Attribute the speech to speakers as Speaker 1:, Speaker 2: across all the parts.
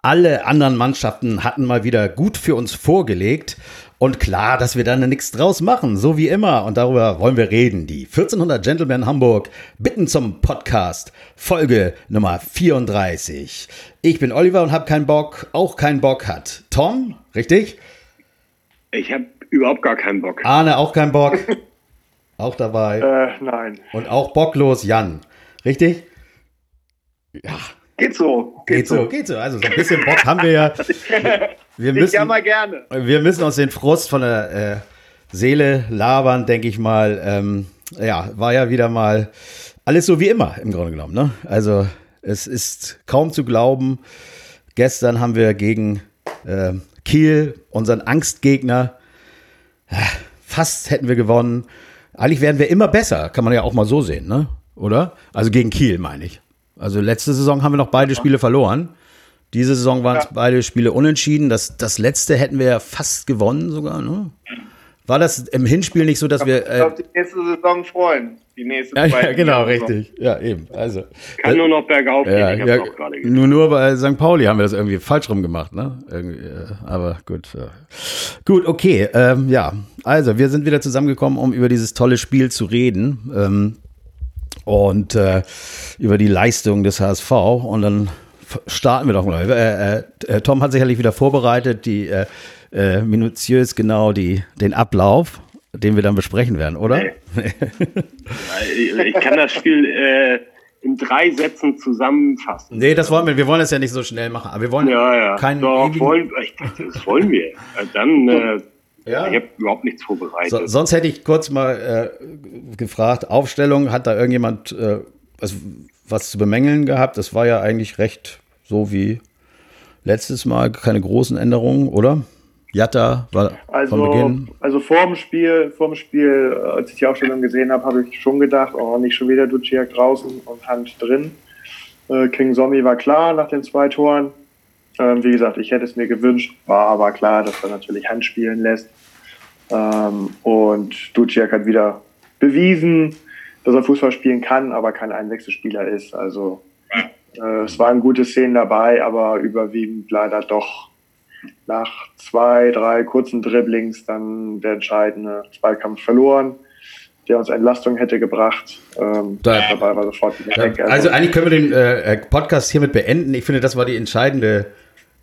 Speaker 1: Alle anderen Mannschaften hatten mal wieder gut für uns vorgelegt. Und klar, dass wir da nichts draus machen, so wie immer. Und darüber wollen wir reden. Die 1400 Gentlemen Hamburg bitten zum Podcast, Folge Nummer 34. Ich bin Oliver und habe keinen Bock, auch keinen Bock hat. Tom, richtig?
Speaker 2: Ich habe überhaupt gar keinen Bock.
Speaker 1: Arne, auch keinen Bock. auch dabei.
Speaker 3: Äh, nein.
Speaker 1: Und auch bocklos Jan, richtig?
Speaker 3: Ja. Geht so.
Speaker 1: Geht, geht so. so. geht so. Also so ein bisschen Bock haben wir ja.
Speaker 3: Wir müssen, ich jammer gerne.
Speaker 1: Wir müssen uns den Frust von der äh, Seele labern, denke ich mal. Ähm, ja, war ja wieder mal alles so wie immer im Grunde genommen. Ne? Also es ist kaum zu glauben. Gestern haben wir gegen äh, Kiel, unseren Angstgegner, äh, fast hätten wir gewonnen. Eigentlich werden wir immer besser, kann man ja auch mal so sehen, ne? Oder? Also gegen Kiel meine ich. Also letzte Saison haben wir noch beide Spiele verloren. Diese Saison waren es ja. beide Spiele unentschieden. Das, das letzte hätten wir ja fast gewonnen sogar. Ne? War das im Hinspiel nicht so, dass
Speaker 3: ich
Speaker 1: wir.
Speaker 3: Äh, auf die nächste Saison freuen. Die nächste
Speaker 1: ja, ja, genau, richtig. Ja, eben. Also,
Speaker 2: Kann nur noch bergauf gehen.
Speaker 1: Ja, ja, nur, nur bei St. Pauli haben wir das irgendwie falsch rum gemacht, ne? Irgendwie, äh, aber gut. Äh. Gut, okay. Ähm, ja, also wir sind wieder zusammengekommen, um über dieses tolle Spiel zu reden. Ähm, und äh, über die Leistung des HSV. Und dann starten wir doch mal. Äh, äh, Tom hat sicherlich wieder vorbereitet, die äh, äh, minutiös genau die, den Ablauf, den wir dann besprechen werden, oder?
Speaker 2: Nee. ich kann das Spiel äh, in drei Sätzen zusammenfassen.
Speaker 1: Nee, das wollen wir. Wir wollen das ja nicht so schnell machen. Aber wir wollen
Speaker 2: ja, ja.
Speaker 1: keinen.
Speaker 2: Doch, wollen, ich dachte, das wollen wir. Dann. Äh, ja. Ich habe überhaupt nichts vorbereitet. So,
Speaker 1: sonst hätte ich kurz mal äh, gefragt, Aufstellung, hat da irgendjemand äh, was, was zu bemängeln gehabt? Das war ja eigentlich recht so wie letztes Mal, keine großen Änderungen, oder? Jatta war
Speaker 3: also,
Speaker 1: von Beginn.
Speaker 3: Also vor dem Spiel, vor dem Spiel, als ich die Aufstellung gesehen habe, habe ich schon gedacht, oh, nicht schon wieder Duciak draußen und Hand drin. Äh, King Zombie war klar nach den zwei Toren. Ähm, wie gesagt, ich hätte es mir gewünscht, war aber klar, dass er natürlich Hand spielen lässt. Ähm, und Duciak hat wieder bewiesen, dass er Fußball spielen kann, aber kein Einwechselspieler ist. Also äh, es waren gute Szenen dabei, aber überwiegend leider doch nach zwei, drei kurzen Dribblings dann der entscheidende Zweikampf verloren, der uns Entlastung hätte gebracht. Ähm,
Speaker 1: da, dabei war sofort wieder weg. Also, also, eigentlich können wir den äh, Podcast hiermit beenden. Ich finde, das war die entscheidende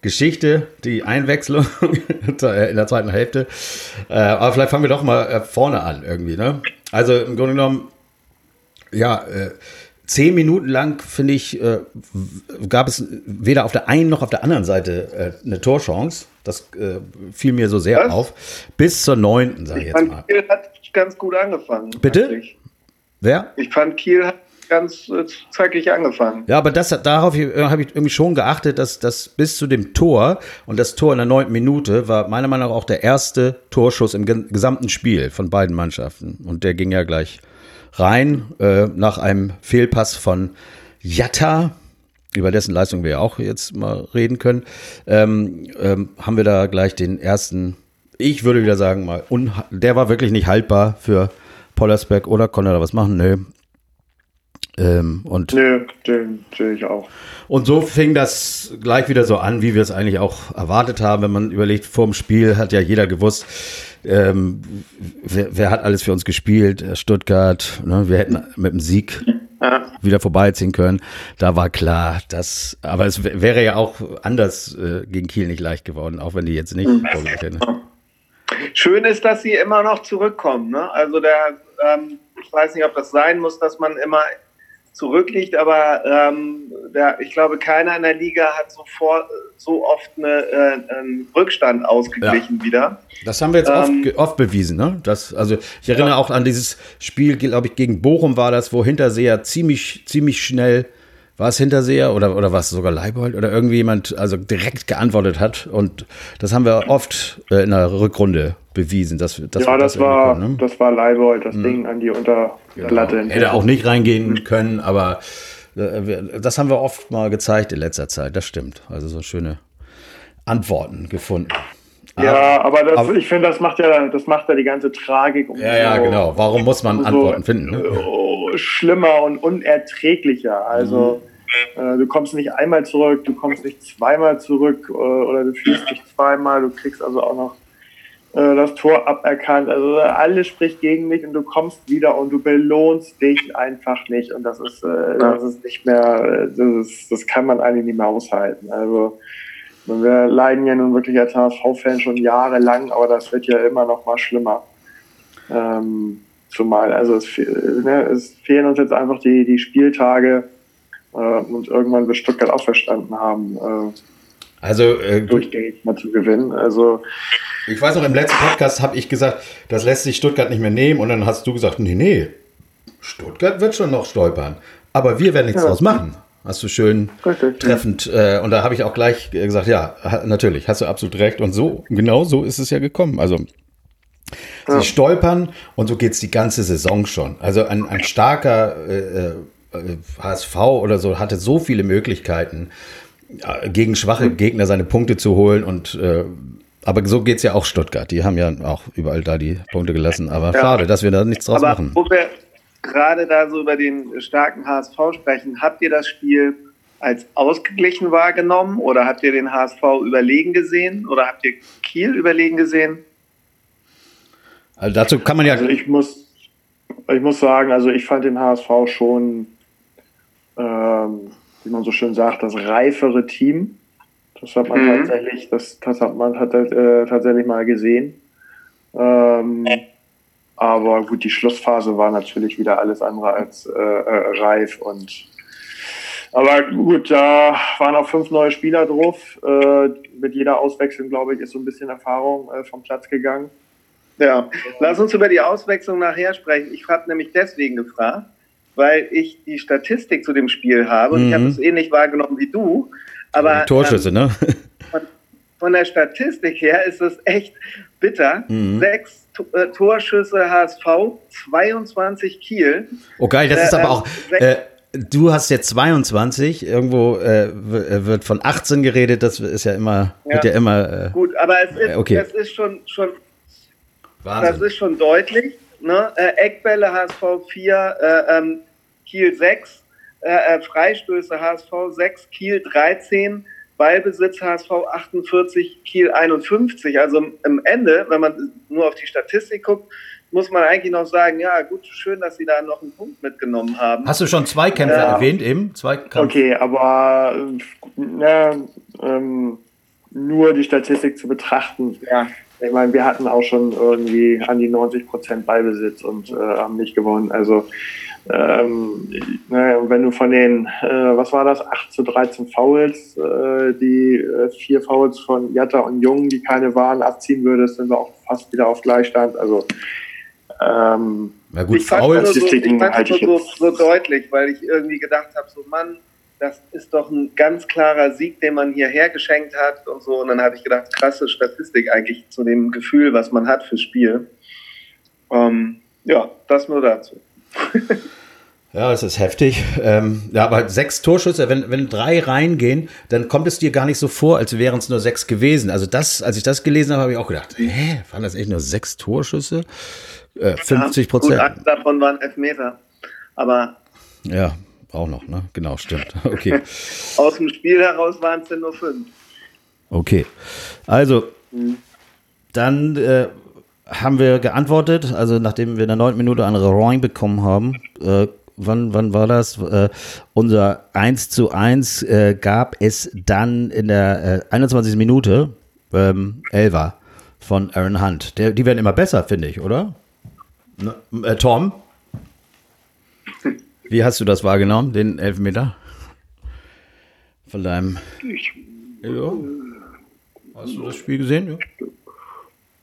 Speaker 1: Geschichte, die Einwechslung in der zweiten Hälfte. Äh, aber vielleicht fangen wir doch mal äh, vorne an irgendwie. Ne? Also im Grunde genommen, ja, äh, zehn Minuten lang, finde ich, gab es weder auf der einen noch auf der anderen Seite eine Torchance. Das fiel mir so sehr Was? auf. Bis zur neunten, sage ich, ich jetzt mal.
Speaker 3: Kiel hat ganz gut angefangen.
Speaker 1: Bitte? Wer?
Speaker 3: Ich fand Kiel hat ganz äh, zackig angefangen.
Speaker 1: Ja, aber das, darauf äh, habe ich irgendwie schon geachtet, dass das bis zu dem Tor und das Tor in der neunten Minute war meiner Meinung nach auch der erste Torschuss im gesamten Spiel von beiden Mannschaften. Und der ging ja gleich rein äh, nach einem Fehlpass von Jatta, über dessen Leistung wir ja auch jetzt mal reden können, ähm, ähm, haben wir da gleich den ersten, ich würde wieder sagen, mal, der war wirklich nicht haltbar für Pollersbeck oder konnte er da was machen? Nö. Ähm, und
Speaker 3: Nö, den sehe ich auch.
Speaker 1: Und so fing das gleich wieder so an, wie wir es eigentlich auch erwartet haben, wenn man überlegt, vor dem Spiel hat ja jeder gewusst, ähm, wer, wer, hat alles für uns gespielt? Stuttgart. Ne? Wir hätten mit dem Sieg wieder vorbeiziehen können. Da war klar, dass, aber es wäre ja auch anders äh, gegen Kiel nicht leicht geworden, auch wenn die jetzt nicht mhm. hätten.
Speaker 3: Schön ist, dass sie immer noch zurückkommen. Ne? Also der, ähm, ich weiß nicht, ob das sein muss, dass man immer zurückliegt, aber ähm, der, ich glaube, keiner in der Liga hat sofort so oft eine, äh, einen Rückstand ausgeglichen ja. wieder.
Speaker 1: Das haben wir jetzt ähm, oft, oft, bewiesen. Ne? Das, also ich erinnere ja. auch an dieses Spiel, glaube ich, gegen Bochum war das, wo Hinterseher ziemlich, ziemlich schnell war es Hinterseher oder, oder war es sogar Leibold oder irgendwie jemand also direkt geantwortet hat. Und das haben wir oft äh, in der Rückrunde bewiesen. Dass, dass
Speaker 3: ja, das, das war, ne? das war Leibold, das mhm. Ding an die Unterlatte.
Speaker 1: Genau. Hätte auch nicht reingehen können, aber äh, das haben wir oft mal gezeigt in letzter Zeit. Das stimmt. Also so schöne Antworten gefunden.
Speaker 3: Ja, aber, das, aber ich finde, das macht ja, das macht ja die ganze Tragik.
Speaker 1: Um ja, ja, genau. Warum muss man Antworten finden? Ne?
Speaker 3: Schlimmer und unerträglicher. Also, Äh, du kommst nicht einmal zurück, du kommst nicht zweimal zurück äh, oder du fühlst dich zweimal, du kriegst also auch noch äh, das Tor aberkannt. Also alles spricht gegen dich und du kommst wieder und du belohnst dich einfach nicht. Und das ist, äh, das ist nicht mehr, das, ist, das kann man eigentlich nicht mehr aushalten. Also wir leiden ja nun wirklich als HSV-Fan schon jahrelang, aber das wird ja immer noch mal schlimmer. Ähm, zumal, also es, ne, es fehlen uns jetzt einfach die, die Spieltage äh, und irgendwann wird Stuttgart auch verstanden haben, äh,
Speaker 1: also äh,
Speaker 3: durchgängig mal zu gewinnen. Also
Speaker 1: ich weiß noch, im letzten Podcast habe ich gesagt, das lässt sich Stuttgart nicht mehr nehmen und dann hast du gesagt, nee, nee, Stuttgart wird schon noch stolpern, aber wir werden nichts ja. draus machen. Hast du schön Richtig, treffend. Äh, und da habe ich auch gleich gesagt, ja, natürlich, hast du absolut recht. Und so, genau so ist es ja gekommen. Also ja. sie stolpern und so geht es die ganze Saison schon. Also ein, ein starker äh, HSV äh, oder so hatte so viele Möglichkeiten, gegen schwache Gegner seine Punkte zu holen und äh, aber so geht es ja auch Stuttgart. Die haben ja auch überall da die Punkte gelassen. Aber ja. schade, dass wir da nichts draus
Speaker 2: aber
Speaker 1: machen.
Speaker 2: Wo wir gerade da so über den starken HSV sprechen, habt ihr das Spiel als ausgeglichen wahrgenommen oder habt ihr den HSV überlegen gesehen oder habt ihr Kiel überlegen gesehen?
Speaker 1: Also dazu kann man ja.
Speaker 3: Also ich muss, ich muss sagen, also ich fand den HSV schon, ähm, wie man so schön sagt, das reifere Team. Das hat man mhm. tatsächlich, das, das hat man hat, äh, tatsächlich mal gesehen. Ähm, aber gut, die Schlussphase war natürlich wieder alles andere als äh, äh, reif und aber gut, da waren auch fünf neue Spieler drauf. Äh, mit jeder Auswechslung, glaube ich, ist so ein bisschen Erfahrung äh, vom Platz gegangen.
Speaker 2: Ja, lass uns über die Auswechslung nachher sprechen. Ich habe nämlich deswegen gefragt, weil ich die Statistik zu dem Spiel habe und mhm. ich habe es ähnlich wahrgenommen wie du. Aber
Speaker 1: Torschüsse, ähm, ne?
Speaker 2: Von, von, der Statistik her ist es echt bitter. Mhm. Sechs äh, Torschüsse HSV, 22 Kiel.
Speaker 1: Oh geil, das äh, ist aber auch. Äh, du hast jetzt 22, irgendwo äh, wird von 18 geredet, das ist ja immer, ja. wird ja immer.
Speaker 2: Äh, Gut, aber es ist, okay. es ist schon, schon Wahnsinn. das ist schon deutlich. Ne? Eckbälle HSV 4, ähm, Kiel 6, Freistöße HSV 6, Kiel 13. Ballbesitz HSV 48, Kiel 51. Also im Ende, wenn man nur auf die Statistik guckt, muss man eigentlich noch sagen, ja gut, schön, dass sie da noch einen Punkt mitgenommen haben.
Speaker 1: Hast du schon zwei Kämpfe ja. erwähnt eben? Zwei
Speaker 3: Okay, aber äh, ähm, nur die Statistik zu betrachten, ja, ich meine, wir hatten auch schon irgendwie an die 90 Prozent Ballbesitz und äh, haben nicht gewonnen. Also ähm, naja, wenn du von den, äh, was war das, 8 zu 13 Fouls, äh, die äh, vier Fouls von Jatta und Jung, die keine waren, abziehen würdest, sind wir auch fast wieder auf Gleichstand. Also ähm,
Speaker 2: Na gut, ich fand es so, ich halt so, so deutlich, weil ich irgendwie gedacht habe, so Mann, das ist doch ein ganz klarer Sieg, den man hierher geschenkt hat und so. Und dann habe ich gedacht, krasse Statistik eigentlich zu dem Gefühl, was man hat fürs Spiel. Ähm, ja, das nur dazu.
Speaker 1: Ja, es ist heftig. Ähm, ja, aber sechs Torschüsse, wenn, wenn drei reingehen, dann kommt es dir gar nicht so vor, als wären es nur sechs gewesen. Also das, als ich das gelesen habe, habe ich auch gedacht, hä, waren das echt nur sechs Torschüsse? Äh, 50 Prozent. Ja,
Speaker 2: davon waren Elfmeter. Aber.
Speaker 1: Ja, auch noch, ne? Genau, stimmt. Okay.
Speaker 2: Aus dem Spiel heraus waren es denn nur fünf.
Speaker 1: Okay. Also, hm. dann äh, haben wir geantwortet, also nachdem wir in der neunten Minute eine Roing bekommen haben, äh, wann, wann war das? Äh, unser 1 zu 1 äh, gab es dann in der äh, 21. Minute ähm, Elva von Aaron Hunt. Der, die werden immer besser, finde ich, oder? Ne, äh, Tom? Wie hast du das wahrgenommen, den Elfmeter? Von deinem. Ich, ja. Hast du das Spiel gesehen? Ja.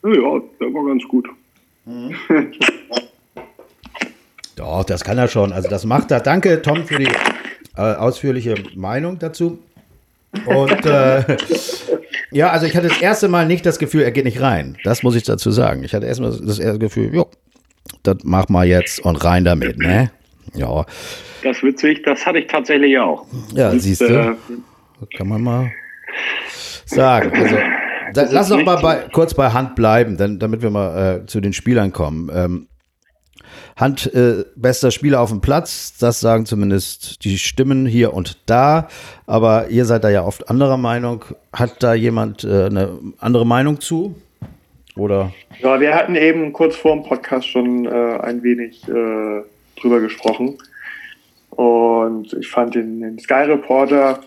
Speaker 3: Ja, der war ganz gut.
Speaker 1: Mhm. Doch, das kann er schon. Also das macht er. Danke, Tom, für die äh, ausführliche Meinung dazu. Und äh, ja, also ich hatte das erste Mal nicht das Gefühl, er geht nicht rein. Das muss ich dazu sagen. Ich hatte erstmal das erste Gefühl, jo, das mach mal jetzt und rein damit, ne? Ja.
Speaker 2: Das ist witzig, das hatte ich tatsächlich auch.
Speaker 1: Ja, und, siehst du. Äh, kann man mal sagen. Also dann, lass noch mal bei, kurz bei Hand bleiben, dann, damit wir mal äh, zu den Spielern kommen. Ähm, handbester äh, Spieler auf dem Platz. Das sagen zumindest die Stimmen hier und da. Aber ihr seid da ja oft anderer Meinung. Hat da jemand äh, eine andere Meinung zu? Oder?
Speaker 3: Ja, wir hatten eben kurz vor dem Podcast schon äh, ein wenig äh, drüber gesprochen. Und ich fand den, den Sky Reporter,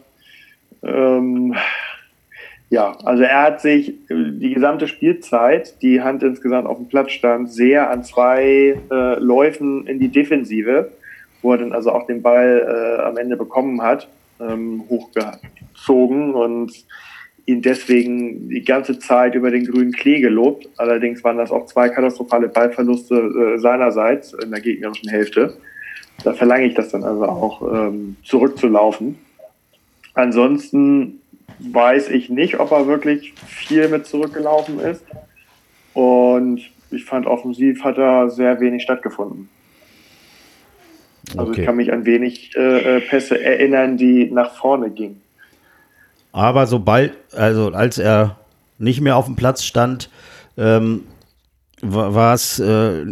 Speaker 3: ähm, ja, also er hat sich die gesamte Spielzeit, die Hand insgesamt auf dem Platz stand, sehr an zwei äh, Läufen in die Defensive, wo er dann also auch den Ball äh, am Ende bekommen hat, ähm, hochgezogen und ihn deswegen die ganze Zeit über den grünen Klee gelobt. Allerdings waren das auch zwei katastrophale Ballverluste äh, seinerseits in der gegnerischen Hälfte. Da verlange ich das dann also auch ähm, zurückzulaufen. Ansonsten weiß ich nicht, ob er wirklich viel mit zurückgelaufen ist. Und ich fand, offensiv hat er sehr wenig stattgefunden. Also okay. ich kann mich an wenig äh, äh Pässe erinnern, die nach vorne gingen.
Speaker 1: Aber sobald, also als er nicht mehr auf dem Platz stand, ähm, war es äh,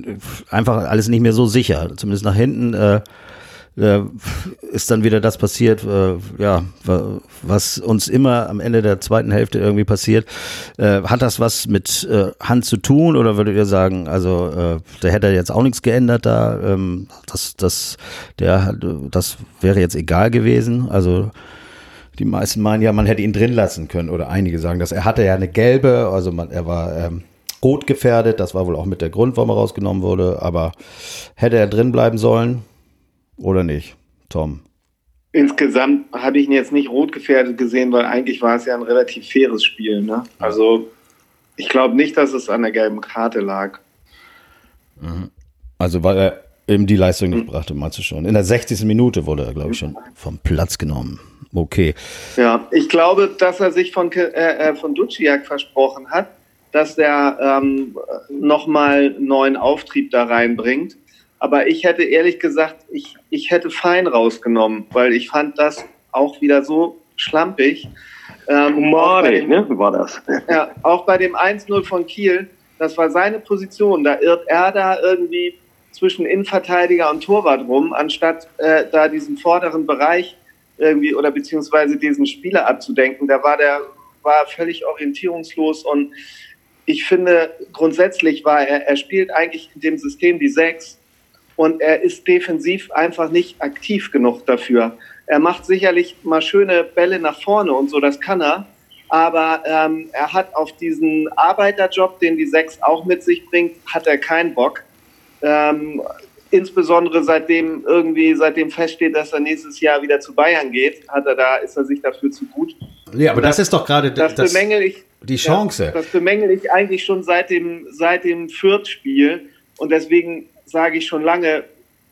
Speaker 1: einfach alles nicht mehr so sicher. Zumindest nach hinten äh, äh, ist dann wieder das passiert, äh, ja, was uns immer am Ende der zweiten Hälfte irgendwie passiert. Äh, hat das was mit äh, Hand zu tun oder würdet ihr sagen, also da hätte er jetzt auch nichts geändert da, ähm, das, das, der, das wäre jetzt egal gewesen. Also die meisten meinen ja, man hätte ihn drin lassen können oder einige sagen das. Er hatte ja eine gelbe, also man, er war ähm, rot gefährdet. Das war wohl auch mit der Grund, warum er rausgenommen wurde. Aber hätte er drin bleiben sollen oder nicht, Tom?
Speaker 2: Insgesamt habe ich ihn jetzt nicht rot gefährdet gesehen, weil eigentlich war es ja ein relativ faires Spiel. Ne? Also ich glaube nicht, dass es an der gelben Karte lag.
Speaker 1: Mhm. Also weil er eben die Leistung nicht mhm. brachte, meinst du schon. In der 60. Minute wurde er, glaube ich, schon vom Platz genommen. Okay.
Speaker 2: Ja, ich glaube, dass er sich von, äh, äh von Duciak versprochen hat, dass er ähm, nochmal neuen Auftrieb da reinbringt. Aber ich hätte ehrlich gesagt, ich, ich hätte Fein rausgenommen, weil ich fand das auch wieder so schlampig.
Speaker 3: Ähm, Humare, ne, war das.
Speaker 2: Ja, auch bei dem 1-0 von Kiel, das war seine Position. Da irrt er da irgendwie zwischen Innenverteidiger und Torwart rum, anstatt äh, da diesen vorderen Bereich irgendwie oder beziehungsweise diesen Spieler abzudenken. Da war der war völlig orientierungslos und ich finde grundsätzlich war er, er spielt eigentlich in dem System die Sechs und er ist defensiv einfach nicht aktiv genug dafür. Er macht sicherlich mal schöne Bälle nach vorne und so, das kann er. Aber ähm, er hat auf diesen Arbeiterjob, den die Sechs auch mit sich bringt, hat er keinen Bock. Ähm, insbesondere seitdem irgendwie, seitdem feststeht, dass er nächstes Jahr wieder zu Bayern geht, hat er da, ist er sich dafür zu gut.
Speaker 1: Ja, aber das, das ist doch gerade
Speaker 2: das, das bemängel ich,
Speaker 1: die Chance.
Speaker 2: Ja, das bemängel ich eigentlich schon seit dem, seit dem Fürth-Spiel. Und deswegen sage ich schon lange,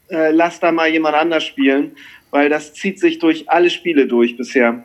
Speaker 2: äh, lass da mal jemand anders spielen, weil das zieht sich durch alle Spiele durch bisher.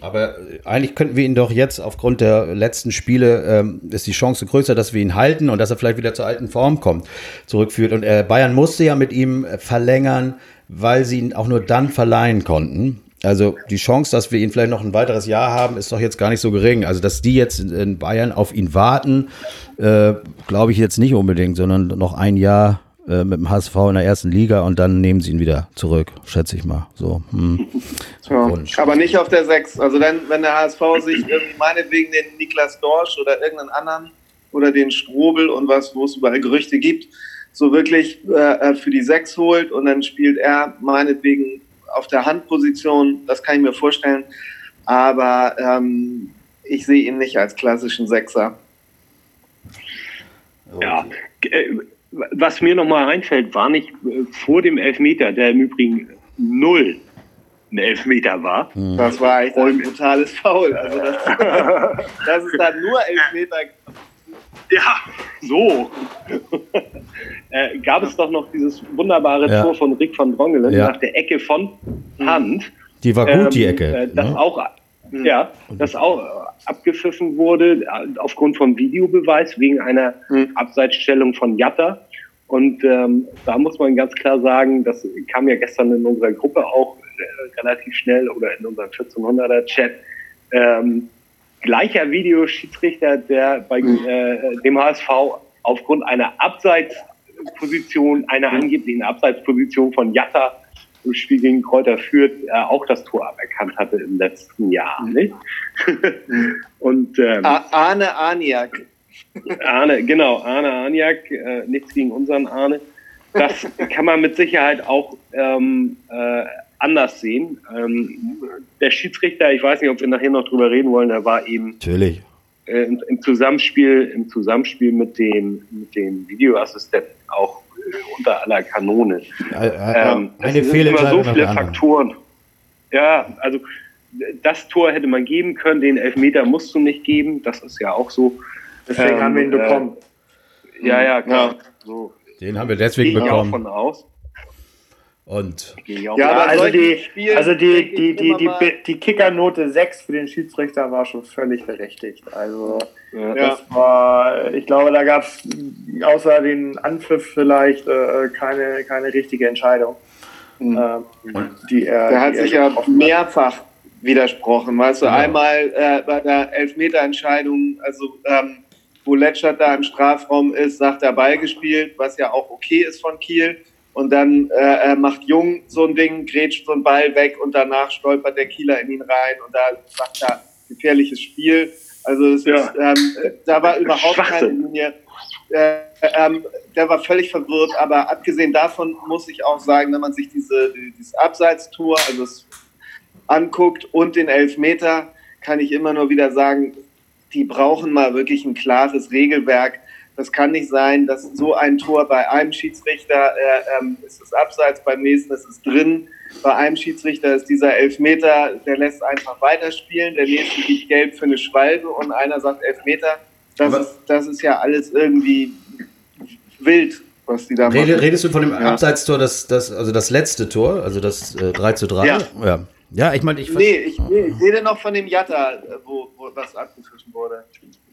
Speaker 1: Aber äh, eigentlich könnten wir ihn doch jetzt aufgrund der letzten Spiele ähm, ist die Chance größer, dass wir ihn halten und dass er vielleicht wieder zur alten Form kommt, zurückführt. Und äh, Bayern musste ja mit ihm äh, verlängern, weil sie ihn auch nur dann verleihen konnten. Also die Chance, dass wir ihn vielleicht noch ein weiteres Jahr haben, ist doch jetzt gar nicht so gering. Also dass die jetzt in Bayern auf ihn warten, äh, glaube ich jetzt nicht unbedingt, sondern noch ein Jahr äh, mit dem HSV in der ersten Liga und dann nehmen sie ihn wieder zurück, schätze ich mal. So. Hm.
Speaker 2: Ja, aber nicht auf der 6. Also wenn, wenn der HSV sich irgendwie meinetwegen den Niklas Dorsch oder irgendeinen anderen oder den Strobel und was, wo es überall Gerüchte gibt, so wirklich äh, für die 6 holt und dann spielt er meinetwegen auf der Handposition, das kann ich mir vorstellen. Aber ähm, ich sehe ihn nicht als klassischen Sechser.
Speaker 4: Ja, äh, was mir nochmal einfällt, war nicht äh, vor dem Elfmeter, der im Übrigen null ein Elfmeter war.
Speaker 2: Hm. Das war echt ein brutales Foul. Also das, das ist dann nur Elfmeter.
Speaker 4: Ja, so. äh, gab es doch noch dieses wunderbare ja. Tor von Rick van Drongelen ja. nach der Ecke von Hand.
Speaker 1: Die war gut, ähm, die Ecke.
Speaker 4: Äh, das ne? auch, ja, das auch abgepfiffen wurde aufgrund von Videobeweis wegen einer mhm. Abseitsstellung von Jatta. Und ähm, da muss man ganz klar sagen, das kam ja gestern in unserer Gruppe auch äh, relativ schnell oder in unserem 1400er Chat. Ähm, gleicher Videoschiedsrichter, der bei mhm. äh, dem HSV aufgrund einer Abseits Abseitsposition, einer angeblichen Abseitsposition von Jatta im Spiel gegen Kräuter führt, äh, auch das Tor aberkannt hatte im letzten Jahr. Mhm. Nicht?
Speaker 2: Und ähm, Arne Aniak.
Speaker 4: Arne, genau, Arne Aniak, äh, nichts gegen unseren Arne. Das kann man mit Sicherheit auch ähm, äh, anders sehen. Ähm, der Schiedsrichter, ich weiß nicht, ob wir nachher noch drüber reden wollen, der war eben
Speaker 1: Natürlich.
Speaker 4: Äh, im, im, Zusammenspiel, im Zusammenspiel mit dem, mit dem Videoassistenten auch unter aller Kanone.
Speaker 1: Äh, äh, ähm, eine
Speaker 4: Fehlentscheidung. so viele Faktoren. Ja, also das Tor hätte man geben können, den Elfmeter musst du nicht geben, das ist ja auch so.
Speaker 3: Deswegen ähm, haben wir ihn bekommen.
Speaker 4: Äh, ja, ja, klar. Ja.
Speaker 1: So. Den haben wir deswegen
Speaker 4: Gehe
Speaker 1: bekommen.
Speaker 4: Ich auch von aus.
Speaker 1: Und
Speaker 3: ja, also die, Spielen also die, die, die, die, die Kickernote 6 für den Schiedsrichter war schon völlig berechtigt. Also ja. das war, ich glaube, da gab es außer den Anpfiff vielleicht äh, keine, keine richtige Entscheidung.
Speaker 2: Mhm. Ähm, die er, der hat sich ja mehrfach widersprochen. Weißt du, genau. einmal äh, bei der Elfmeterentscheidung, also ähm, wo Letschert da im Strafraum ist, sagt er Ball gespielt, was ja auch okay ist von Kiel. Und dann äh, macht Jung so ein Ding, grätscht so ein Ball weg und danach stolpert der Kieler in ihn rein und da sagt er gefährliches Spiel. Also es ja. ist, ähm, da war überhaupt keine Linie. Äh, ähm, der war völlig verwirrt, aber abgesehen davon muss ich auch sagen, wenn man sich diese, dieses Abseitstor also es anguckt und den Elfmeter, kann ich immer nur wieder sagen, die brauchen mal wirklich ein klares Regelwerk. Das kann nicht sein, dass so ein Tor bei einem Schiedsrichter äh, ähm, ist es abseits, beim nächsten ist es drin. Bei einem Schiedsrichter ist dieser Elfmeter, der lässt einfach weiterspielen, der nächste gibt gelb für eine Schwalbe und einer sagt Elfmeter. Das, ist, das ist ja alles irgendwie wild, was die da
Speaker 1: machen. Redest du von dem ja. Abseitstor, das, das, also das letzte Tor, also das äh, 3 zu 3?
Speaker 2: Ja.
Speaker 1: ja. Ja, ich meine, ich.
Speaker 2: Nee, ich, nee, ich rede noch von dem Jatta, wo, wo was abgepfiffen wurde.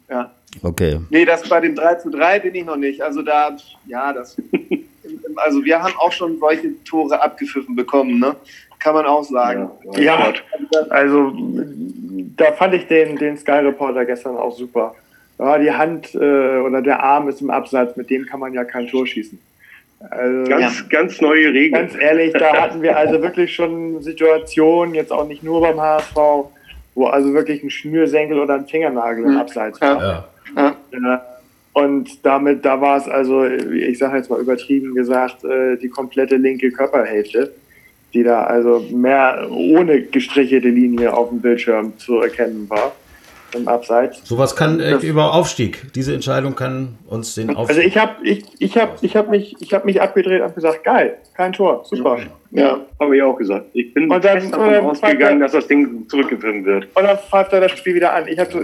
Speaker 2: Ja.
Speaker 1: Okay.
Speaker 2: Nee, das bei dem 3 zu 3 bin ich noch nicht. Also da, ja, das. also wir haben auch schon solche Tore abgepfiffen bekommen, ne? Kann man auch sagen.
Speaker 3: Ja, ja also da fand ich den, den Sky Reporter gestern auch super. Ja, die Hand äh, oder der Arm ist im Absatz, mit dem kann man ja kein Tor schießen.
Speaker 4: Also, ganz, ja. ganz neue Regeln.
Speaker 3: Ganz ehrlich, da hatten wir also wirklich schon Situationen, jetzt auch nicht nur beim HSV, wo also wirklich ein Schnürsenkel oder ein Fingernagel im Abseits war. Ja. Ja. Und damit, da war es also, ich sage jetzt mal übertrieben gesagt, äh, die komplette linke Körperhälfte, die da also mehr ohne gestrichelte Linie auf dem Bildschirm zu erkennen war im Abseits.
Speaker 1: Sowas kann das, über Aufstieg. Diese Entscheidung kann uns den
Speaker 3: Aufstieg. Also ich habe ich, ich hab, ich hab mich, hab mich abgedreht und gesagt, geil, kein Tor, super.
Speaker 4: Ja, habe ich auch gesagt. Ich bin und dann, davon dann ausgegangen, dass das Ding zurückgefilmt wird.
Speaker 3: Und dann pfeift er das Spiel wieder an. Ich habe so,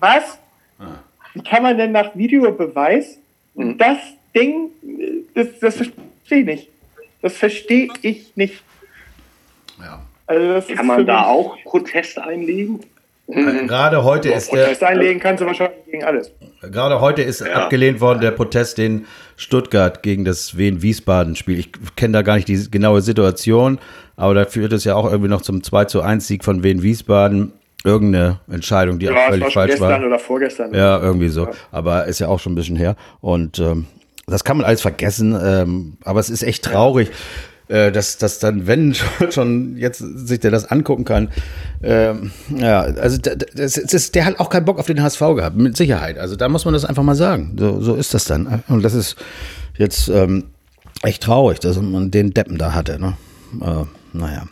Speaker 3: was? Wie kann man denn nach Videobeweis mhm. das Ding, das, das verstehe ich nicht. Das verstehe ich nicht.
Speaker 4: Ja. Also kann man da auch Protest einlegen?
Speaker 1: Mhm. Gerade heute ist
Speaker 3: der. Protest einlegen kannst du wahrscheinlich gegen alles.
Speaker 1: Gerade heute ist ja. abgelehnt worden der Protest, den Stuttgart gegen das Wien-Wiesbaden-Spiel. Ich kenne da gar nicht die genaue Situation, aber da führt es ja auch irgendwie noch zum 2 zu 1 Sieg von Wien-Wiesbaden. Irgendeine Entscheidung, die ja, auch völlig war falsch
Speaker 3: gestern
Speaker 1: war.
Speaker 3: oder vorgestern.
Speaker 1: Ja, irgendwie so. Ja. Aber ist ja auch schon ein bisschen her. Und ähm, das kann man alles vergessen. Ähm, aber es ist echt traurig. Äh, dass, dass dann, wenn schon jetzt sich der das angucken kann, ähm, ja, also das, das ist, der hat auch keinen Bock auf den HSV gehabt, mit Sicherheit. Also da muss man das einfach mal sagen. So, so ist das dann. Und das ist jetzt ähm, echt traurig, dass man den Deppen da hatte. Ne? Äh, naja.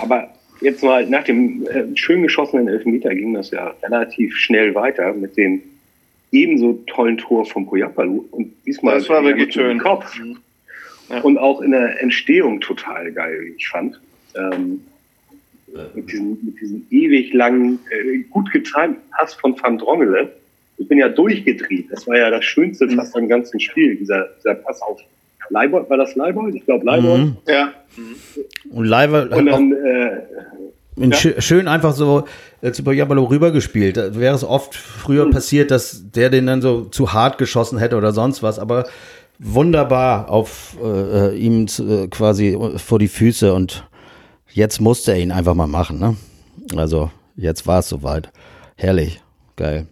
Speaker 4: Aber jetzt mal nach dem äh, schön geschossenen Elfmeter ging das ja relativ schnell weiter mit dem ebenso tollen Tor von Poyapalu und diesmal
Speaker 2: das war wirklich schön.
Speaker 4: Kopf. Mhm. Ja. Und auch in der Entstehung total geil, wie ich fand. Ähm, mit, diesem, mit diesem ewig langen, äh, gut getimten Pass von Van Drongelen. Ich bin ja durchgedreht. Das war ja das Schönste mhm. fast am ganzen Spiel, dieser, dieser Pass auf Leibold. War das Leibold? Ich glaube Leibold. Mhm.
Speaker 2: Ja.
Speaker 1: Und Leibold Und dann, äh, ja. Schön einfach so äh, zu Bojabalo rübergespielt. Da wäre es oft früher mhm. passiert, dass der den dann so zu hart geschossen hätte oder sonst was. Aber wunderbar auf äh, ihm äh, quasi vor die Füße und jetzt musste er ihn einfach mal machen. Ne? Also jetzt war es soweit. Herrlich, geil.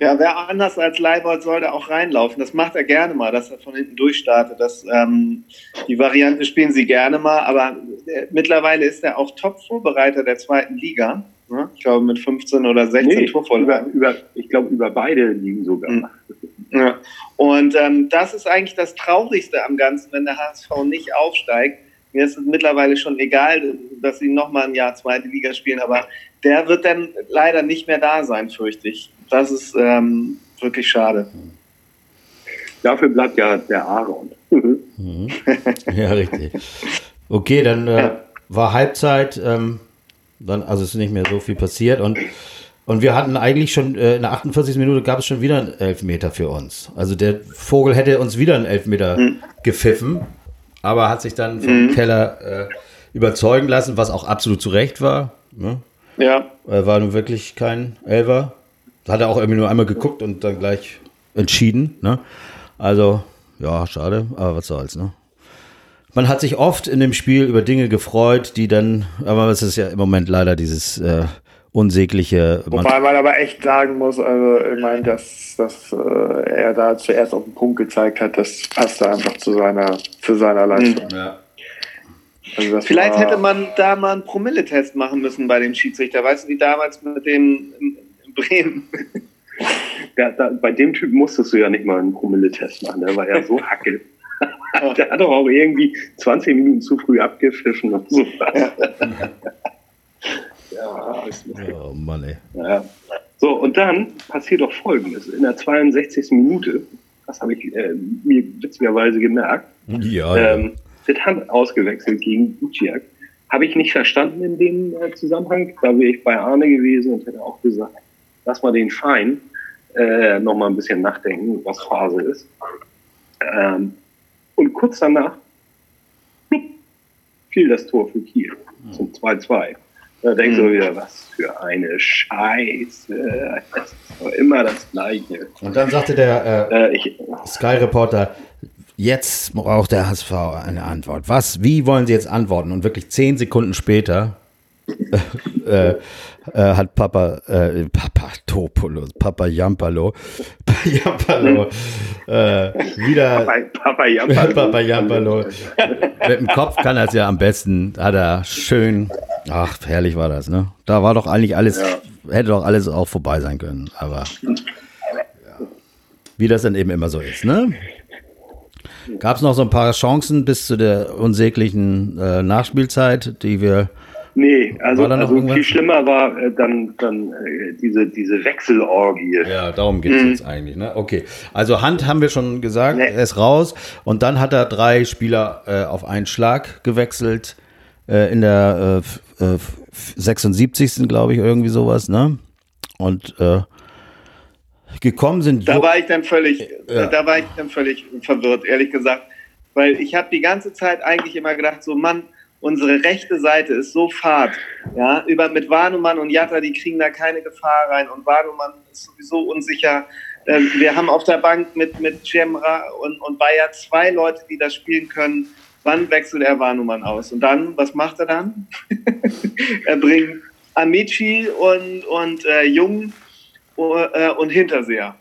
Speaker 2: Ja, wer anders als Leibold sollte auch reinlaufen. Das macht er gerne mal, dass er von hinten durchstartet. Das, ähm, die Variante spielen sie gerne mal, aber äh, mittlerweile ist er auch Top-Vorbereiter der zweiten Liga. Ne? Ich glaube mit 15 oder 16 nee,
Speaker 4: Torvorlagen. Über, über, ich glaube über beide liegen sogar. Mhm.
Speaker 2: Ja. Und ähm, das ist eigentlich das Traurigste am Ganzen, wenn der HSV nicht aufsteigt. Mir ist es mittlerweile schon egal, dass sie nochmal ein Jahr zweite Liga spielen, aber der wird dann leider nicht mehr da sein, fürchte ich. Das ist ähm, wirklich schade.
Speaker 4: Dafür bleibt ja der Aaron.
Speaker 1: Mhm. ja, richtig. Okay, dann äh, war Halbzeit, ähm, dann, also ist nicht mehr so viel passiert und, und wir hatten eigentlich schon, äh, in der 48. Minute gab es schon wieder einen Elfmeter für uns. Also der Vogel hätte uns wieder einen Elfmeter mhm. gepfiffen, aber hat sich dann vom mhm. Keller äh, überzeugen lassen, was auch absolut zu Recht war. Ne? Ja. War nun wirklich kein Elfer. Hat er auch irgendwie nur einmal geguckt und dann gleich entschieden. Ne? Also, ja, schade, aber was soll's, ne? Man hat sich oft in dem Spiel über Dinge gefreut, die dann, aber es ist ja im Moment leider dieses äh, unsägliche.
Speaker 3: Wobei man aber echt sagen muss, also ich meine, dass, dass äh, er da zuerst auf den Punkt gezeigt hat, das passte einfach zu seiner, zu seiner Leistung. Ja.
Speaker 2: Also Vielleicht hätte man da mal einen Promilletest machen müssen bei dem Schiedsrichter. Weißt du, wie damals mit dem Bremen?
Speaker 4: Ja, da, bei dem Typ musstest du ja nicht mal einen Promilletest machen. Der war ja so hacke. der hat doch auch irgendwie 20 Minuten zu früh abgepfiffen und so. Ja, ja oh Mann, ey. Ja. So, und dann passiert doch Folgendes. In der 62. Minute, das habe ich äh, mir witzigerweise gemerkt, ja, ähm, wird Hand ausgewechselt gegen Buciak. Habe ich nicht verstanden in dem äh, Zusammenhang. Da wäre ich bei Arne gewesen und hätte auch gesagt, lass mal den Fein äh, noch mal ein bisschen nachdenken, was Phase ist. Ähm, und kurz danach fiel das Tor für Kiel zum 2-2. Da denkst du mhm. wieder, was für eine Scheiße. Das ist immer das Gleiche.
Speaker 1: Und dann sagte der äh, äh, Sky-Reporter, Jetzt braucht der HSV eine Antwort. Was, wie wollen Sie jetzt antworten? Und wirklich zehn Sekunden später äh, äh, hat Papa, äh, Papa Topolo, Papa Jampalo, Jampalo, äh, wieder. Papa, Papa Jampalo. Papa Jampalo. Mit dem Kopf kann er es ja am besten, hat er schön, ach, herrlich war das, ne? Da war doch eigentlich alles, ja. hätte doch alles auch vorbei sein können, aber. Ja. Wie das dann eben immer so ist, ne? Gab es noch so ein paar Chancen bis zu der unsäglichen äh, Nachspielzeit, die wir.
Speaker 4: Nee, also, also viel schlimmer war äh, dann, dann äh, diese, diese Wechselorgie.
Speaker 1: Ja, darum geht es mhm. jetzt eigentlich. Ne? Okay, also Hand haben wir schon gesagt, nee. er ist raus. Und dann hat er drei Spieler äh, auf einen Schlag gewechselt äh, in der 76. Äh, glaube ich, irgendwie sowas. Ne? Und gekommen sind.
Speaker 2: Da war ich dann völlig, ja. da war ich dann völlig verwirrt, ehrlich gesagt, weil ich habe die ganze Zeit eigentlich immer gedacht, so Mann, unsere rechte Seite ist so fad, ja, über mit Warnumann und Jatta, die kriegen da keine Gefahr rein und Warnumann ist sowieso unsicher. Ähm, wir haben auf der Bank mit mit Cemra und und Bayer zwei Leute, die das spielen können. Wann wechselt er Warnumann aus? Und dann, was macht er dann? er bringt Amici und und äh, Jung äh, und Hinterseher.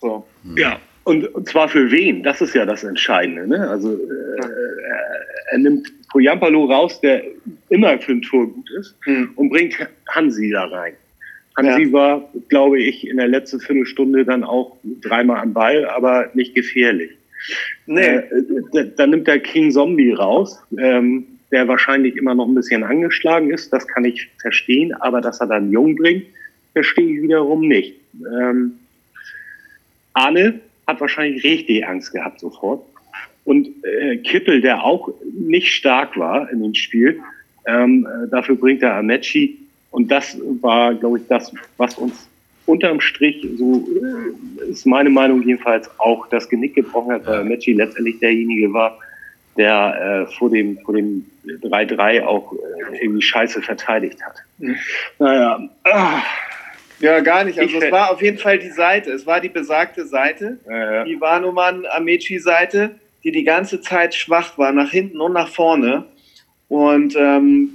Speaker 2: So.
Speaker 4: Ja, und, und zwar für wen? Das ist ja das Entscheidende. Ne? Also äh, er nimmt Poyampalo raus, der immer für ein Tor gut ist, mhm. und bringt Hansi da rein. Hansi ja. war, glaube ich, in der letzten Viertelstunde dann auch dreimal am Ball, aber nicht gefährlich. Nee. Äh, dann nimmt er King Zombie raus, ähm, der wahrscheinlich immer noch ein bisschen angeschlagen ist. Das kann ich verstehen, aber dass er dann Jung bringt, verstehe ich wiederum nicht. Ähm, Arne hat wahrscheinlich richtig Angst gehabt sofort. Und äh, Kippel, der auch nicht stark war in dem Spiel, ähm, äh, dafür bringt er Amechi. Und das war, glaube ich, das, was uns unterm Strich, so äh, ist meine Meinung jedenfalls, auch das Genick gebrochen hat, weil Amechi letztendlich derjenige war, der äh, vor dem vor dem 3-3 auch äh, irgendwie scheiße verteidigt hat. Mhm. Naja, ah,
Speaker 2: ja, gar nicht. Also ich es war auf jeden Fall die Seite. Es war die besagte Seite, ja, ja. die Wanuman Amechi Seite, die die ganze Zeit schwach war, nach hinten und nach vorne. Und ähm,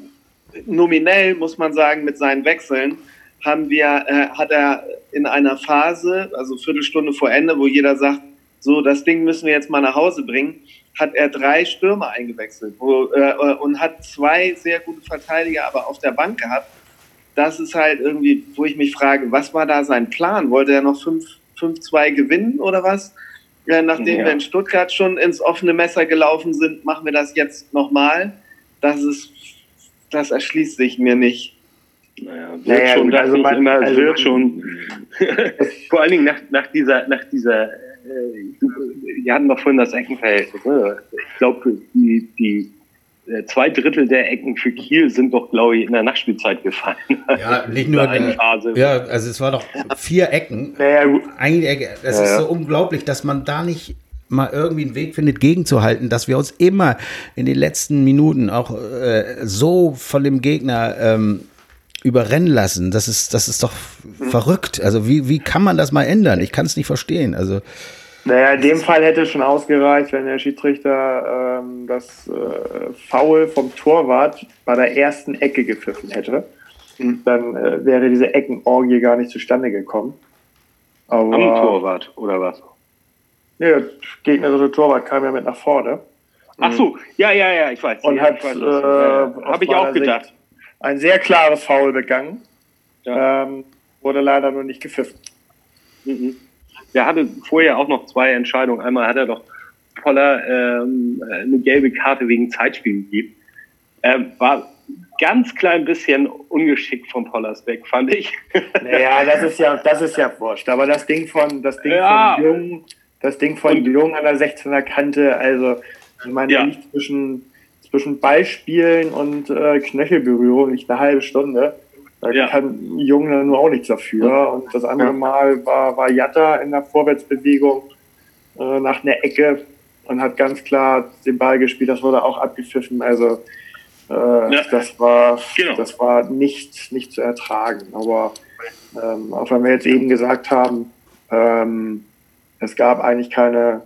Speaker 2: nominell muss man sagen, mit seinen Wechseln haben wir, äh, hat er in einer Phase, also Viertelstunde vor Ende, wo jeder sagt, so, das Ding müssen wir jetzt mal nach Hause bringen, hat er drei Stürmer eingewechselt wo, äh, und hat zwei sehr gute Verteidiger aber auf der Bank gehabt. Das ist halt irgendwie, wo ich mich frage, was war da sein Plan? Wollte er noch 5-2 gewinnen oder was? Äh, nachdem ja. wir in Stuttgart schon ins offene Messer gelaufen sind, machen wir das jetzt nochmal. Das ist, das erschließt sich mir nicht.
Speaker 4: Naja, wird naja, schon, also man, immer, also wird schon. Vor allen Dingen nach, nach dieser, nach dieser, äh, wir hatten doch vorhin das Eckenverhältnis. Ne? Ich glaube, die, die zwei Drittel der Ecken für Kiel sind doch, glaube ich, in der Nachspielzeit gefallen.
Speaker 1: Ja, nicht nur eine Phase. Ja, also es war doch vier Ecken. Naja, gut. Eine Ecke. Das ja, ist so unglaublich, dass man da nicht mal irgendwie einen Weg findet, gegenzuhalten, dass wir uns immer in den letzten Minuten auch äh, so von dem Gegner ähm, überrennen lassen. Das ist, das ist doch mhm. verrückt. Also wie, wie kann man das mal ändern? Ich kann es nicht verstehen. Also
Speaker 3: naja, in dem Fall hätte es schon ausgereicht, wenn der Schiedsrichter ähm, das äh, Foul vom Torwart bei der ersten Ecke gepfiffen hätte. Mhm. Dann äh, wäre diese Eckenorgie gar nicht zustande gekommen.
Speaker 4: Aber, Am Torwart, oder was?
Speaker 3: Nee, der gegnerische Torwart kam ja mit nach vorne.
Speaker 4: Ach so, ja, ja, ja, ich weiß.
Speaker 3: Und ja, hat, äh,
Speaker 4: habe ich auch gedacht. Sicht
Speaker 3: ein sehr klares Foul begangen. Ja. Ähm, wurde leider nur nicht gepfiffen.
Speaker 4: Mhm. Er hatte vorher auch noch zwei Entscheidungen. Einmal hat er doch Poller ähm, eine gelbe Karte wegen Zeitspiel gegeben. Ähm, war ganz klein bisschen ungeschickt von Pollers weg, fand ich.
Speaker 3: Naja, das ist ja, das ist ja wurscht. Aber das Ding von, das Ding ja. von Jung, das Ding von Jung an der 16er Kante, also ich meine, ja. liegt zwischen zwischen Ballspielen und äh, Knöchelberührung nicht eine halbe Stunde. Da ja. kann Junge nur auch nichts dafür. Und das andere Mal war, war Jatta in der Vorwärtsbewegung äh, nach einer Ecke und hat ganz klar den Ball gespielt. Das wurde auch abgepfiffen. Also äh, ja. das war genau. das war nicht, nicht zu ertragen. Aber ähm, auch wenn wir jetzt eben gesagt haben, ähm, es gab eigentlich keine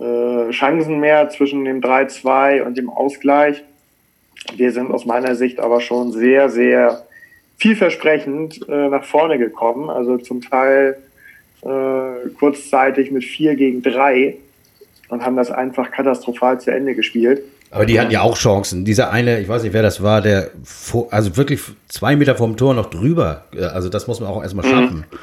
Speaker 3: äh, Chancen mehr zwischen dem 3-2 und dem Ausgleich. Wir sind aus meiner Sicht aber schon sehr, sehr vielversprechend äh, nach vorne gekommen. Also zum Teil äh, kurzzeitig mit 4 gegen 3 und haben das einfach katastrophal zu Ende gespielt.
Speaker 1: Aber die hatten ja auch Chancen. Dieser eine, ich weiß nicht, wer das war, der also wirklich zwei Meter vom Tor noch drüber. Also das muss man auch erstmal mhm. schaffen. Mhm.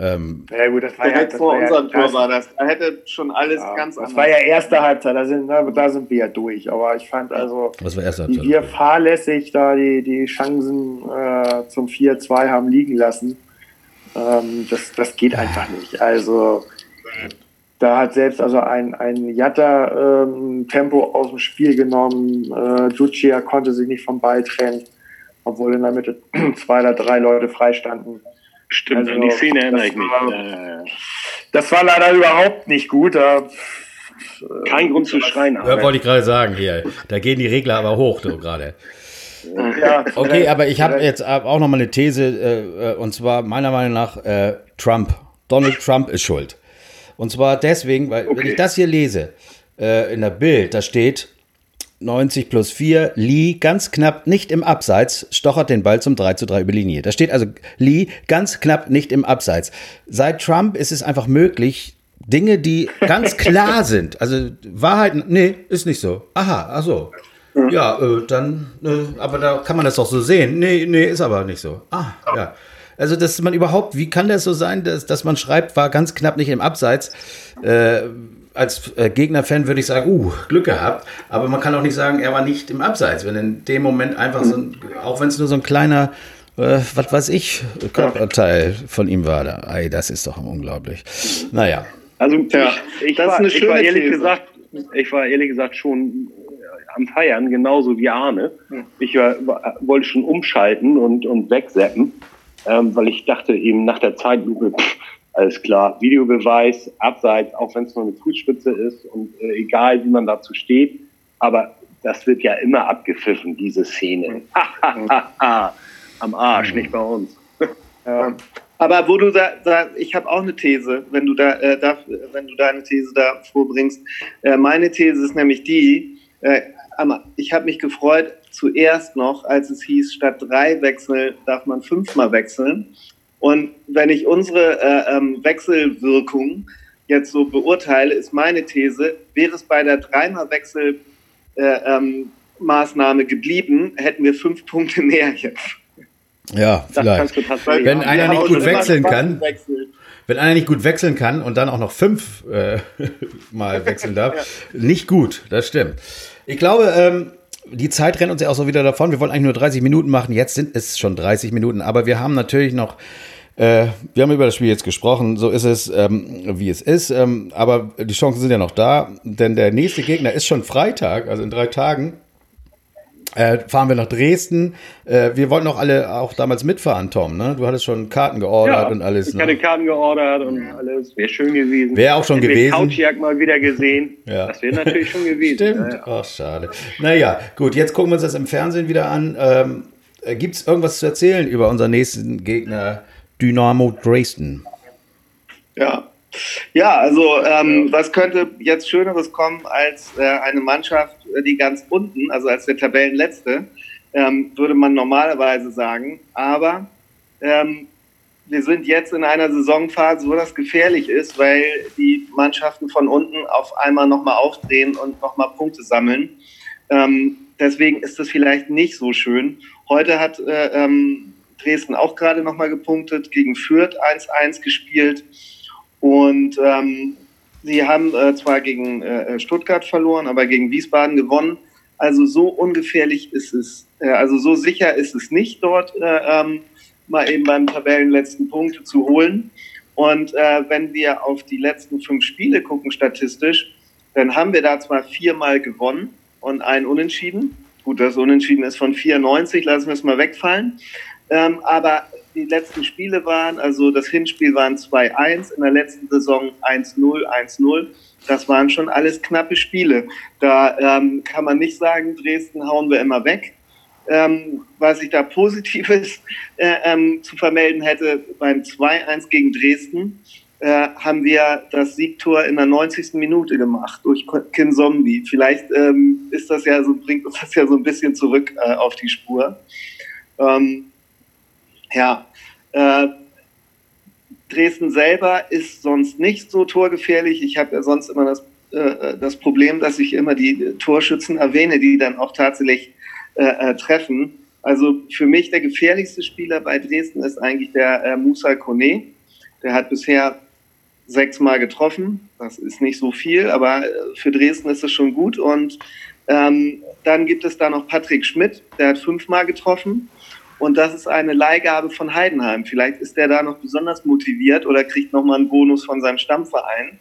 Speaker 2: Ähm, ja gut, das war direkt ja, vor unserem Tor war das. Da hätte schon alles ja, ganz
Speaker 3: anders. Das war ja erste Halbzeit, da sind, da sind wir ja durch. Aber ich fand also,
Speaker 1: Was war erste
Speaker 3: Halbzeit? wie wir fahrlässig da die, die Chancen äh, zum 4-2 haben liegen lassen, ähm, das, das geht einfach nicht. Also da hat selbst also ein, ein Jatta ähm, Tempo aus dem Spiel genommen. Äh, Ducia konnte sich nicht vom Ball trennen, obwohl in der Mitte zwei oder drei Leute freistanden.
Speaker 4: Stimmt, also, an die Szene erinnere ich mich.
Speaker 3: War, das war leider überhaupt nicht gut. Da,
Speaker 4: Kein Grund zu schreien.
Speaker 1: Ja, wollte ich gerade sagen hier. Da gehen die Regler aber hoch, du gerade. Ja, okay, aber ich habe jetzt auch noch mal eine These, äh, und zwar meiner Meinung nach äh, Trump. Donald Trump ist schuld. Und zwar deswegen, weil okay. wenn ich das hier lese, äh, in der Bild, da steht, 90 plus 4. Lee ganz knapp nicht im Abseits, stochert den Ball zum 3 zu 3 über Linie. Da steht also Lee ganz knapp nicht im Abseits. Seit Trump ist es einfach möglich, Dinge, die ganz klar sind, also Wahrheiten, nee, ist nicht so. Aha, ach so. Ja, äh, dann, äh, aber da kann man das doch so sehen. Nee, nee, ist aber nicht so. Ah, ja. Also, dass man überhaupt, wie kann das so sein, dass, dass man schreibt, war ganz knapp nicht im Abseits? Äh, als äh, Gegnerfan würde ich sagen, uh, Glück gehabt. Aber man kann auch nicht sagen, er war nicht im Abseits, wenn in dem Moment einfach so ein, auch wenn es nur so ein kleiner, äh, was weiß ich, Körperteil von ihm war. Da. Ey, das ist doch unglaublich. Naja.
Speaker 4: Also, ja, ich, ich, war, ich war ehrlich These. gesagt, ich war ehrlich gesagt schon äh, am Feiern, genauso wie Arne. Ich war, wollte schon umschalten und, und wegseppen, ähm, weil ich dachte eben nach der Zeitlupe, pff, alles klar, Videobeweis, abseits, auch wenn es nur eine Fußspitze ist und äh, egal, wie man dazu steht. Aber das wird ja immer abgepfiffen, diese Szene. Am Arsch, nicht bei uns.
Speaker 2: Ja. Aber wo du da, da ich habe auch eine These, wenn du da, äh, da, wenn du deine These da vorbringst. Äh, meine These ist nämlich die, äh, ich habe mich gefreut, zuerst noch, als es hieß, statt drei Wechsel darf man fünfmal wechseln. Und wenn ich unsere äh, ähm, Wechselwirkung jetzt so beurteile, ist meine These, wäre es bei der dreimal Wechsel äh, ähm, Maßnahme geblieben, hätten wir fünf Punkte mehr jetzt.
Speaker 1: Ja, vielleicht. Wenn einer nicht gut wechseln kann, wenn einer nicht gut wechseln kann und dann auch noch fünf äh, mal wechseln darf, ja. nicht gut, das stimmt. Ich glaube, ähm, die Zeit rennt uns ja auch so wieder davon. Wir wollten eigentlich nur 30 Minuten machen. Jetzt sind es schon 30 Minuten. Aber wir haben natürlich noch, äh, wir haben über das Spiel jetzt gesprochen. So ist es, ähm, wie es ist. Ähm, aber die Chancen sind ja noch da. Denn der nächste Gegner ist schon Freitag, also in drei Tagen. Äh, fahren wir nach Dresden. Äh, wir wollten auch alle auch damals mitfahren, Tom. Ne? Du hattest schon Karten geordert ja, und alles.
Speaker 4: Ich ne? hatte Karten geordert und alles. Wäre schön gewesen.
Speaker 1: Wäre auch schon gewesen.
Speaker 4: Couchjagd mal wieder gesehen. ja. Das wäre natürlich schon gewesen.
Speaker 1: Stimmt. Ja, Ach, schade. Naja, gut. Jetzt gucken wir uns das im Fernsehen wieder an. Ähm, äh, Gibt es irgendwas zu erzählen über unseren nächsten Gegner Dynamo Dresden?
Speaker 2: Ja, ja, also ähm, was könnte jetzt Schöneres kommen als äh, eine Mannschaft, die ganz unten, also als der Tabellenletzte, ähm, würde man normalerweise sagen. Aber ähm, wir sind jetzt in einer Saisonphase, wo das gefährlich ist, weil die Mannschaften von unten auf einmal nochmal aufdrehen und nochmal Punkte sammeln. Ähm, deswegen ist das vielleicht nicht so schön. Heute hat äh, ähm, Dresden auch gerade nochmal gepunktet, gegen Fürth 1-1 gespielt. Und ähm, sie haben äh, zwar gegen äh, Stuttgart verloren, aber gegen Wiesbaden gewonnen. Also so ungefährlich ist es, äh, also so sicher ist es nicht dort, äh, ähm, mal eben beim Tabellenletzten Punkte zu holen. Und äh, wenn wir auf die letzten fünf Spiele gucken statistisch, dann haben wir da zwar viermal gewonnen und ein Unentschieden. Gut, das Unentschieden ist von 94, lassen wir es mal wegfallen. Ähm, aber die letzten Spiele waren, also das Hinspiel waren 2-1, in der letzten Saison 1-0, 1-0. Das waren schon alles knappe Spiele. Da ähm, kann man nicht sagen, Dresden hauen wir immer weg. Ähm, was ich da Positives äh, ähm, zu vermelden hätte, beim 2-1 gegen Dresden äh, haben wir das Siegtor in der 90. Minute gemacht durch Kin Zombie. Vielleicht ähm, ist das ja so, bringt uns das ja so ein bisschen zurück äh, auf die Spur. Ähm, ja, äh, Dresden selber ist sonst nicht so torgefährlich. Ich habe ja sonst immer das, äh, das Problem, dass ich immer die Torschützen erwähne, die dann auch tatsächlich äh, äh treffen. Also für mich der gefährlichste Spieler bei Dresden ist eigentlich der äh, Musa Kone. Der hat bisher sechsmal getroffen. Das ist nicht so viel, aber äh, für Dresden ist es schon gut. Und ähm, dann gibt es da noch Patrick Schmidt, der hat fünfmal getroffen. Und das ist eine Leihgabe von Heidenheim. Vielleicht ist der da noch besonders motiviert oder kriegt nochmal einen Bonus von seinem Stammverein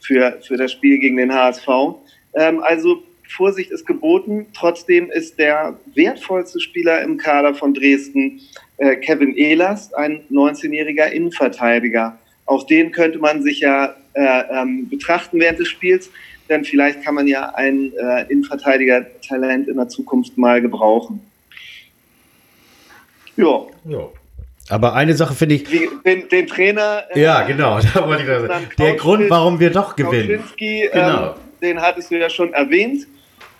Speaker 2: für, für das Spiel gegen den HSV. Ähm, also Vorsicht ist geboten. Trotzdem ist der wertvollste Spieler im Kader von Dresden äh, Kevin Ehlers, ein 19-jähriger Innenverteidiger. Auch den könnte man sich ja äh, ähm, betrachten während des Spiels, denn vielleicht kann man ja ein äh, Innenverteidiger-Talent in der Zukunft mal gebrauchen.
Speaker 1: Ja. ja. Aber eine Sache finde ich.
Speaker 2: Wie, den, den, Trainer.
Speaker 1: Äh, ja, genau. Da wollte ich sagen. Der Grund, warum wir doch gewinnen.
Speaker 2: Genau. Ähm, den hattest du ja schon erwähnt.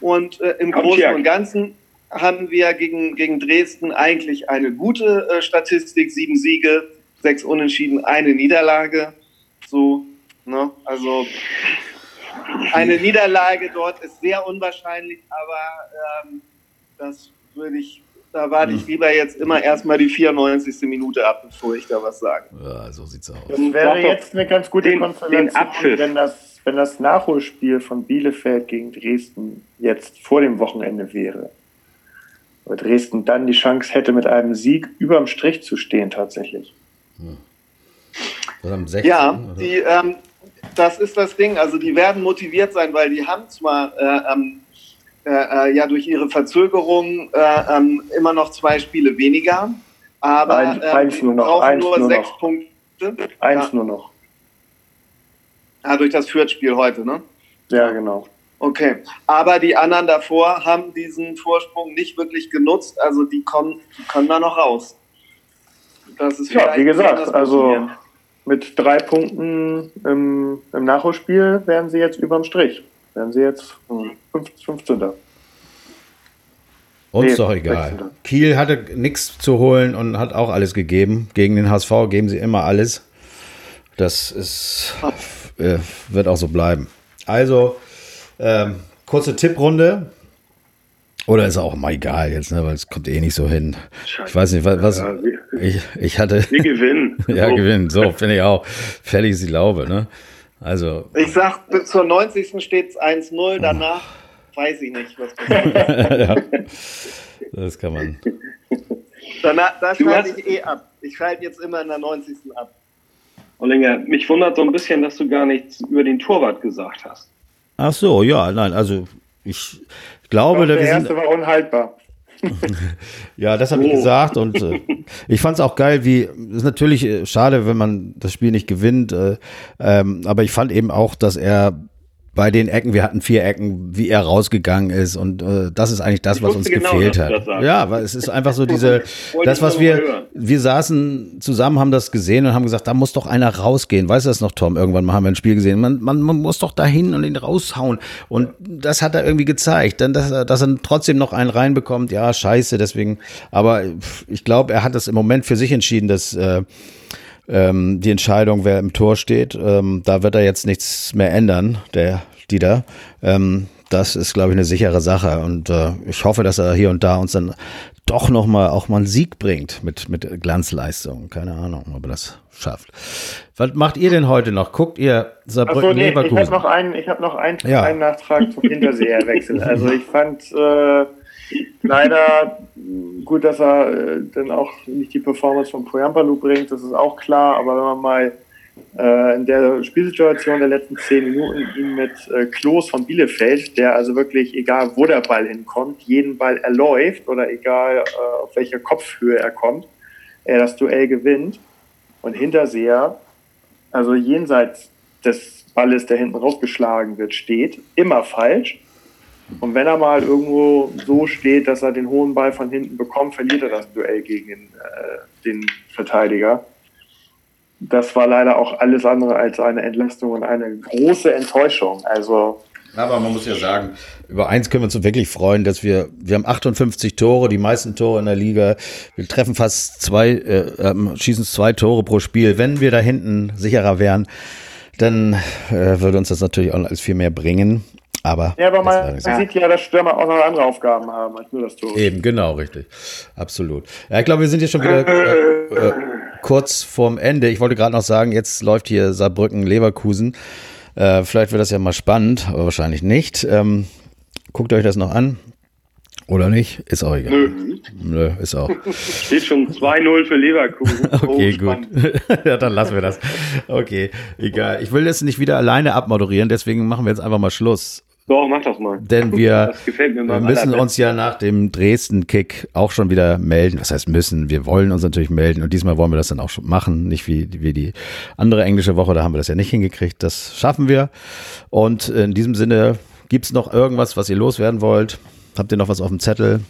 Speaker 2: Und äh, im Großen und Ganzen haben wir gegen, gegen Dresden eigentlich eine gute äh, Statistik. Sieben Siege, sechs Unentschieden, eine Niederlage. So, ne? Also eine Niederlage dort ist sehr unwahrscheinlich, aber ähm, das würde ich da warte ich hm. lieber jetzt immer erstmal die 94. Minute ab, bevor ich da was sage.
Speaker 1: Ja, so sieht's aus.
Speaker 3: Das wäre jetzt eine ganz gute den, Konstellation, den wenn, das, wenn das Nachholspiel von Bielefeld gegen Dresden jetzt vor dem Wochenende wäre. Weil Dresden dann die Chance hätte, mit einem Sieg überm Strich zu stehen, tatsächlich.
Speaker 2: Hm. 16, ja, die, ähm, das ist das Ding. Also, die werden motiviert sein, weil die haben zwar äh, ähm, äh, äh, ja durch ihre Verzögerung äh, ähm, immer noch zwei Spiele weniger. Aber
Speaker 3: Ein, eins nur noch, eins
Speaker 2: nur,
Speaker 3: nur
Speaker 2: sechs
Speaker 3: noch.
Speaker 2: Punkte.
Speaker 3: Eins ja. nur noch.
Speaker 2: Ja, durch das Fürth-Spiel heute, ne?
Speaker 3: Ja, genau.
Speaker 2: Okay, aber die anderen davor haben diesen Vorsprung nicht wirklich genutzt, also die kommen, die können da noch raus.
Speaker 3: Das ist ja, wie gesagt, also mit drei Punkten im, im Nachholspiel werden sie jetzt überm Strich. Werden sie jetzt 15.
Speaker 1: Uns nee, doch egal. Kiel hatte nichts zu holen und hat auch alles gegeben. Gegen den HSV geben sie immer alles. Das ist, äh, wird auch so bleiben. Also, ähm, kurze Tipprunde. Oder ist auch mal egal jetzt, ne, weil es kommt eh nicht so hin. Ich weiß nicht, was, was ich, ich hatte.
Speaker 4: Wir gewinnen.
Speaker 1: ja, so. gewinnen. So, finde ich auch. Fertig ist die Laube, ne? Also.
Speaker 2: Ich sag, bis zur 90. steht es 1-0, danach weiß ich nicht, was ja,
Speaker 1: Das kann man.
Speaker 2: Danach, da schalte ich eh ab. Ich schalte jetzt immer in der 90. ab.
Speaker 4: Ollinger, mich wundert so ein bisschen, dass du gar nichts über den Torwart gesagt hast.
Speaker 1: Ach so, ja, nein, also ich glaube,
Speaker 3: der erste sind, war unhaltbar.
Speaker 1: Ja, das habe ich gesagt und äh, ich fand es auch geil, wie ist natürlich äh, schade, wenn man das Spiel nicht gewinnt, äh, ähm, aber ich fand eben auch, dass er bei den Ecken, wir hatten vier Ecken, wie er rausgegangen ist und äh, das ist eigentlich das, was uns genau, gefehlt hat. Ja, weil es ist einfach so diese, das was wir, wir saßen zusammen, haben das gesehen und haben gesagt, da muss doch einer rausgehen. Weißt du das noch, Tom? Irgendwann mal haben wir ein Spiel gesehen. Man, man, man muss doch dahin und ihn raushauen und das hat er irgendwie gezeigt. Dann, dass, dass er trotzdem noch einen reinbekommt, ja, scheiße, deswegen. Aber ich glaube, er hat das im Moment für sich entschieden, dass äh, ähm, die Entscheidung, wer im Tor steht. Ähm, da wird er jetzt nichts mehr ändern, der Dieter. Ähm, das ist, glaube ich, eine sichere Sache. Und äh, ich hoffe, dass er hier und da uns dann doch noch mal auch mal einen Sieg bringt mit, mit Glanzleistung. Keine Ahnung, ob er das schafft. Was macht ihr denn heute noch? Guckt ihr Saarbrücken so, nee, Leverkusen?
Speaker 3: Ich habe noch einen, ich habe noch einen, ja. einen Nachtrag zum Hinterseherwechsel. Also ich fand äh, leider gut, dass er äh, dann auch nicht die Performance von Poyampalu bringt, das ist auch klar, aber wenn man mal äh, in der Spielsituation der letzten zehn Minuten ihn mit äh, Klos von Bielefeld, der also wirklich, egal wo der Ball hinkommt, jeden Ball erläuft oder egal äh, auf welcher Kopfhöhe er kommt, er das Duell gewinnt. Und Hinterseher, also jenseits des Balles, der hinten rausgeschlagen wird, steht, immer falsch und wenn er mal irgendwo so steht, dass er den hohen Ball von hinten bekommt, verliert er das Duell gegen äh, den Verteidiger. Das war leider auch alles andere als eine Entlastung und eine große Enttäuschung. Also
Speaker 1: aber man muss ja sagen, über eins können wir uns wirklich freuen, dass wir, wir haben 58 Tore, die meisten Tore in der Liga. Wir treffen fast zwei, äh, ähm, schießen zwei Tore pro Spiel. Wenn wir da hinten sicherer wären, dann äh, würde uns das natürlich auch als viel mehr bringen. Aber,
Speaker 3: ja, aber man, man sieht ja, dass Stürmer auch noch andere Aufgaben haben als nur das Tor.
Speaker 1: Eben, genau, richtig. Absolut. Ja, ich glaube, wir sind hier schon wieder äh, äh, kurz vorm Ende. Ich wollte gerade noch sagen, jetzt läuft hier Saarbrücken-Leverkusen. Äh, vielleicht wird das ja mal spannend, aber wahrscheinlich nicht. Ähm, guckt euch das noch an. Oder nicht? Ist auch egal. Nö. Nö, ist auch.
Speaker 4: Steht schon 2-0 für Leverkusen.
Speaker 1: okay, oh, gut. ja, dann lassen wir das. Okay, egal. Ich will das nicht wieder alleine abmoderieren, deswegen machen wir jetzt einfach mal Schluss.
Speaker 4: Doch, mach das mal.
Speaker 1: Denn wir, müssen uns ja nach dem Dresden-Kick auch schon wieder melden. Was heißt müssen? Wir wollen uns natürlich melden und diesmal wollen wir das dann auch schon machen. Nicht wie, wie die andere englische Woche, da haben wir das ja nicht hingekriegt. Das schaffen wir. Und in diesem Sinne, gibt es noch irgendwas, was ihr loswerden wollt? Habt ihr noch was auf dem Zettel?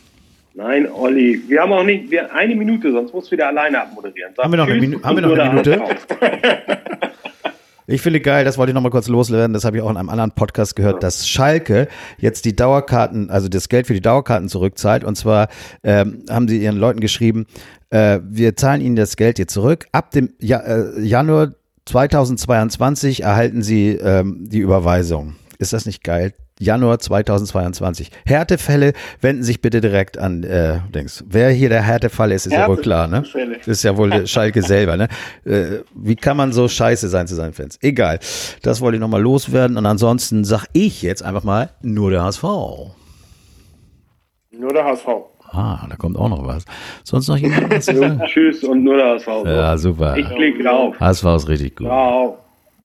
Speaker 4: Nein, Olli, wir haben auch nicht wir, eine Minute, sonst musst du wieder alleine abmoderieren.
Speaker 1: Sag haben wir noch, eine, Minu haben wir noch eine Minute? Ich finde geil, das wollte ich noch mal kurz loswerden, das habe ich auch in einem anderen Podcast gehört, dass Schalke jetzt die Dauerkarten, also das Geld für die Dauerkarten zurückzahlt. Und zwar ähm, haben sie ihren Leuten geschrieben, äh, wir zahlen ihnen das Geld jetzt zurück. Ab dem ja äh, Januar 2022 erhalten sie ähm, die Überweisung. Ist das nicht geil? Januar 2022. Härtefälle wenden sich bitte direkt an äh, Dings. Wer hier der Härtefall ist, ist Härte ja wohl klar, ne? Das ist ja wohl Schalke selber, ne? Äh, wie kann man so scheiße sein zu seinen Fans? Egal. Das wollte ich nochmal loswerden und ansonsten sag ich jetzt einfach mal nur der HSV.
Speaker 3: Nur der HSV.
Speaker 1: Ah, da kommt auch noch was. Sonst noch jemand?
Speaker 4: Tschüss und nur der HSV.
Speaker 1: Ja, super.
Speaker 4: Ich klicke drauf.
Speaker 1: HSV ist richtig gut. Ciao.